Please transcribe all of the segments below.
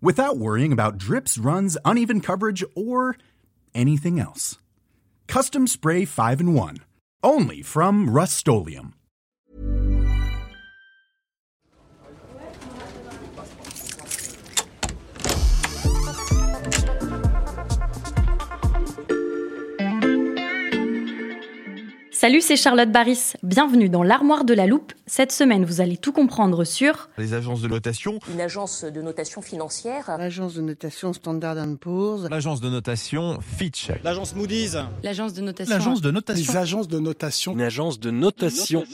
without worrying about drips, runs, uneven coverage, or anything else. Custom Spray 5 in 1. Only from Rust Salut, c'est Charlotte Baris. Bienvenue dans l'armoire de la loupe. Cette semaine, vous allez tout comprendre sur les agences de notation, une agence de notation financière, l'agence de notation Standard Poor's, l'agence de notation Fitch, l'agence Moody's, l'agence de notation, l'agence de notation, les agences de notation, une agence de notation.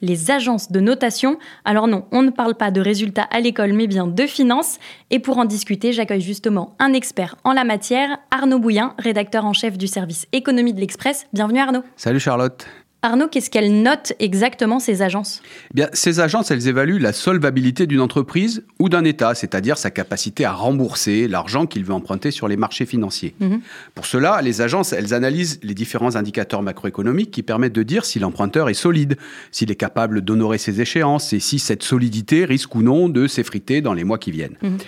Les agences de notation. Alors non, on ne parle pas de résultats à l'école, mais bien de finances. Et pour en discuter, j'accueille justement un expert en la matière, Arnaud Bouillin, rédacteur en chef du service économie de l'Express. Bienvenue Arnaud. Salut Charlotte. Arnaud, qu'est-ce qu'elles notent exactement ces agences? Eh bien, Ces agences, elles évaluent la solvabilité d'une entreprise ou d'un État, c'est-à-dire sa capacité à rembourser l'argent qu'il veut emprunter sur les marchés financiers. Mhm. Pour cela, les agences, elles analysent les différents indicateurs macroéconomiques qui permettent de dire si l'emprunteur est solide, s'il est capable d'honorer ses échéances et si cette solidité risque ou non de s'effriter dans les mois qui viennent. Mhm.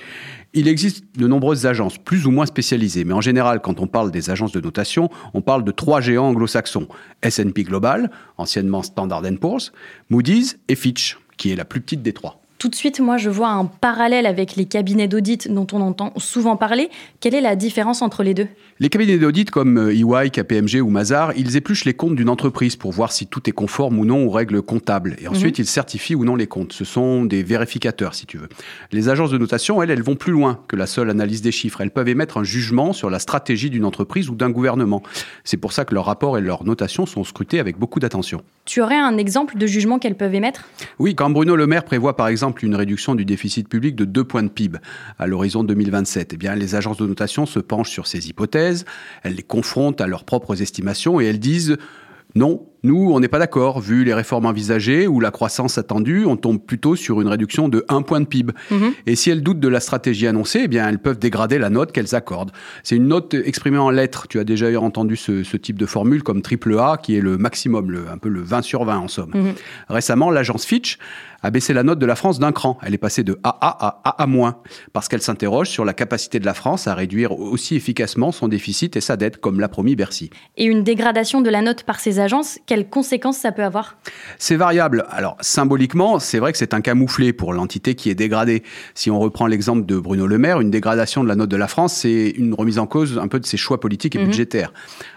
Il existe de nombreuses agences, plus ou moins spécialisées, mais en général, quand on parle des agences de notation, on parle de trois géants anglo-saxons. S&P Global, anciennement Standard Poor's, Moody's et Fitch, qui est la plus petite des trois tout de suite, moi, je vois un parallèle avec les cabinets d'audit dont on entend souvent parler. Quelle est la différence entre les deux? Les cabinets d'audit comme EY, euh, e KPMG ou Mazar, ils épluchent les comptes d'une entreprise pour voir si tout est conforme ou non aux règles comptables. Et ensuite, mhm. ils certifient ou non les comptes. Ce sont des vérificateurs, si tu veux. Les agences de notation, elles, elles vont plus loin que la seule analyse des chiffres. Elles peuvent émettre un jugement sur la stratégie d'une entreprise ou d'un gouvernement. C'est pour ça que leurs rapports et leurs notations sont scrutés avec beaucoup d'attention. Tu aurais un exemple de jugement qu'elles peuvent émettre? Oui, quand Bruno Le Maire prévoit par exemple une réduction du déficit public de 2 points de PIB à l'horizon 2027. Eh bien, les agences de notation se penchent sur ces hypothèses, elles les confrontent à leurs propres estimations et elles disent non, nous, on n'est pas d'accord. Vu les réformes envisagées ou la croissance attendue, on tombe plutôt sur une réduction de 1 point de PIB. Mhm. Et si elles doutent de la stratégie annoncée, eh bien, elles peuvent dégrader la note qu'elles accordent. C'est une note exprimée en lettres. Tu as déjà entendu ce, type de formule comme triple A, qui est le maximum, le, un peu le 20 sur 20 en somme. Mhm. Récemment, l'agence Fitch a baissé la note de la France d'un cran. Elle est passée de AA à AA-, parce qu'elle s'interroge sur la capacité de la France à réduire aussi efficacement son déficit et sa dette, comme l'a promis Bercy. Et une dégradation de la note par ces agences, quelles conséquences ça peut avoir? C'est variable. Alors, symboliquement, c'est vrai que c'est un camouflet pour l'entité qui est dégradée. Si on reprend l'exemple de Bruno Le Maire, une dégradation de la note de la France, c'est une remise en cause un peu de ses choix politiques et mhm. budgétaires.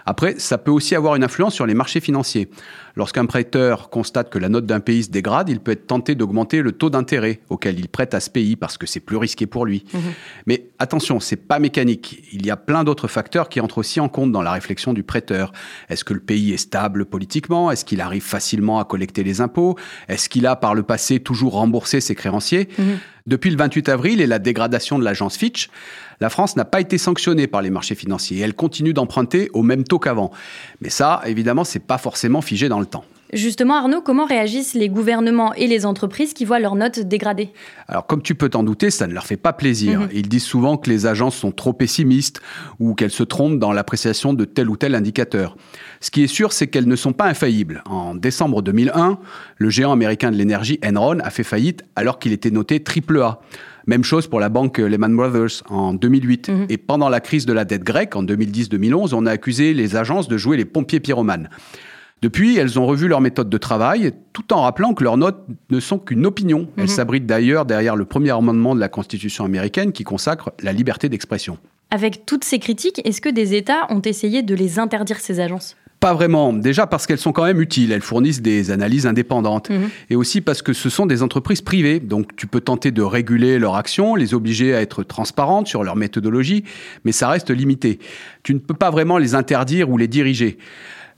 Après, ça peut aussi avoir une influence sur les marchés financiers. Lorsqu'un prêteur constate que la note d'un pays se dégrade, il peut être tenté d'augmenter le taux d'intérêt auquel il prête à ce pays parce que c'est plus risqué pour lui. Mhm. Mais attention, c'est pas mécanique. Il y a plein d'autres facteurs qui entrent aussi en compte dans la réflexion du prêteur. Est-ce que le pays est stable politiquement? Est-ce qu'il arrive facilement à collecter les impôts Est-ce qu'il a par le passé toujours remboursé ses créanciers mhm. Depuis le 28 avril et la dégradation de l'agence Fitch, la France n'a pas été sanctionnée par les marchés financiers et elle continue d'emprunter au même taux qu'avant. Mais ça, évidemment, c'est pas forcément figé dans le temps. Justement, Arnaud, comment réagissent les gouvernements et les entreprises qui voient leurs notes dégradées? Alors, comme tu peux t'en douter, ça ne leur fait pas plaisir. Mhm. Ils disent souvent que les agences sont trop pessimistes ou qu'elles se trompent dans l'appréciation de tel ou tel indicateur. Ce qui est sûr, c'est qu'elles ne sont pas infaillibles. En décembre 2001, le géant américain de l'énergie Enron a fait faillite alors qu'il était noté AAA. Même chose pour la banque Lehman Brothers en 2008. Mhm. Et pendant la crise de la dette grecque en 2010-2011, on a accusé les agences de jouer les pompiers pyromanes. Depuis, elles ont revu leur méthode de travail, tout en rappelant que leurs notes ne sont qu'une opinion. Elles s'abritent d'ailleurs derrière le premier amendement de la Constitution américaine qui consacre la liberté d'expression. Avec toutes ces critiques, est-ce que des États ont essayé de les interdire, ces agences? Pas vraiment. Déjà parce qu'elles sont quand même utiles. Elles fournissent des analyses indépendantes. Et aussi parce que ce sont des entreprises privées. Donc tu peux tenter de réguler leur action, les obliger à être transparentes sur leur méthodologie, mais ça reste limité. Tu ne peux pas vraiment les interdire ou les diriger.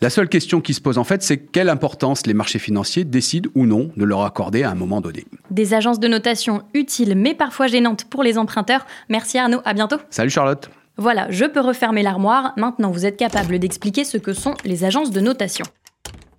La seule question qui se pose en fait, c'est quelle importance les marchés financiers décident ou non de leur accorder à un moment donné. Des agences de notation utiles mais parfois gênantes pour les emprunteurs. Merci Arnaud, à bientôt. Salut Charlotte. Voilà, je peux refermer l'armoire. Maintenant, vous êtes capable d'expliquer ce que sont les agences de notation.